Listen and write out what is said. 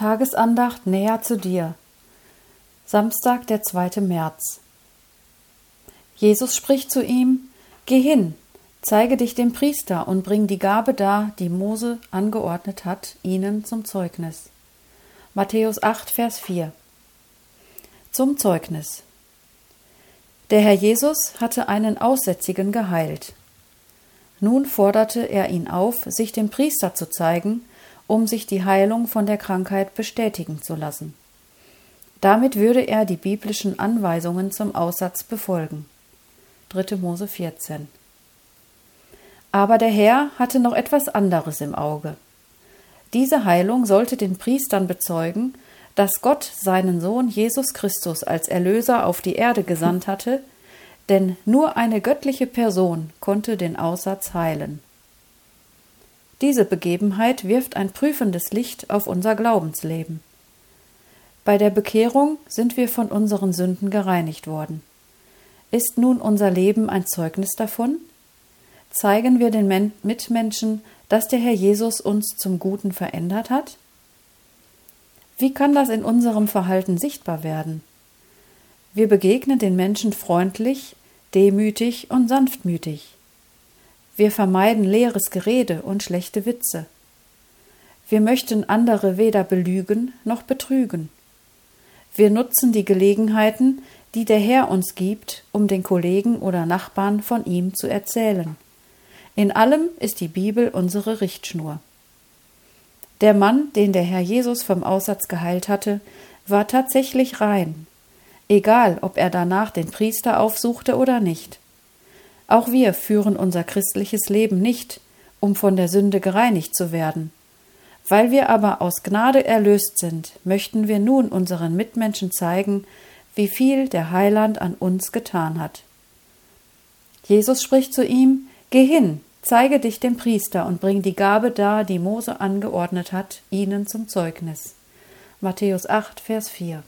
Tagesandacht näher zu dir. Samstag, der 2. März. Jesus spricht zu ihm: Geh hin, zeige dich dem Priester und bring die Gabe dar, die Mose angeordnet hat, ihnen zum Zeugnis. Matthäus 8, Vers 4. Zum Zeugnis. Der Herr Jesus hatte einen Aussätzigen geheilt. Nun forderte er ihn auf, sich dem Priester zu zeigen, um sich die Heilung von der Krankheit bestätigen zu lassen. Damit würde er die biblischen Anweisungen zum Aussatz befolgen. 3. Mose 14. Aber der Herr hatte noch etwas anderes im Auge. Diese Heilung sollte den Priestern bezeugen, dass Gott seinen Sohn Jesus Christus als Erlöser auf die Erde gesandt hatte, denn nur eine göttliche Person konnte den Aussatz heilen. Diese Begebenheit wirft ein prüfendes Licht auf unser Glaubensleben. Bei der Bekehrung sind wir von unseren Sünden gereinigt worden. Ist nun unser Leben ein Zeugnis davon? Zeigen wir den Mitmenschen, dass der Herr Jesus uns zum Guten verändert hat? Wie kann das in unserem Verhalten sichtbar werden? Wir begegnen den Menschen freundlich, demütig und sanftmütig. Wir vermeiden leeres Gerede und schlechte Witze. Wir möchten andere weder belügen noch betrügen. Wir nutzen die Gelegenheiten, die der Herr uns gibt, um den Kollegen oder Nachbarn von ihm zu erzählen. In allem ist die Bibel unsere Richtschnur. Der Mann, den der Herr Jesus vom Aussatz geheilt hatte, war tatsächlich rein, egal ob er danach den Priester aufsuchte oder nicht. Auch wir führen unser christliches Leben nicht, um von der Sünde gereinigt zu werden. Weil wir aber aus Gnade erlöst sind, möchten wir nun unseren Mitmenschen zeigen, wie viel der Heiland an uns getan hat. Jesus spricht zu ihm Geh hin, zeige dich dem Priester und bring die Gabe dar, die Mose angeordnet hat, ihnen zum Zeugnis. Matthäus 8, Vers 4.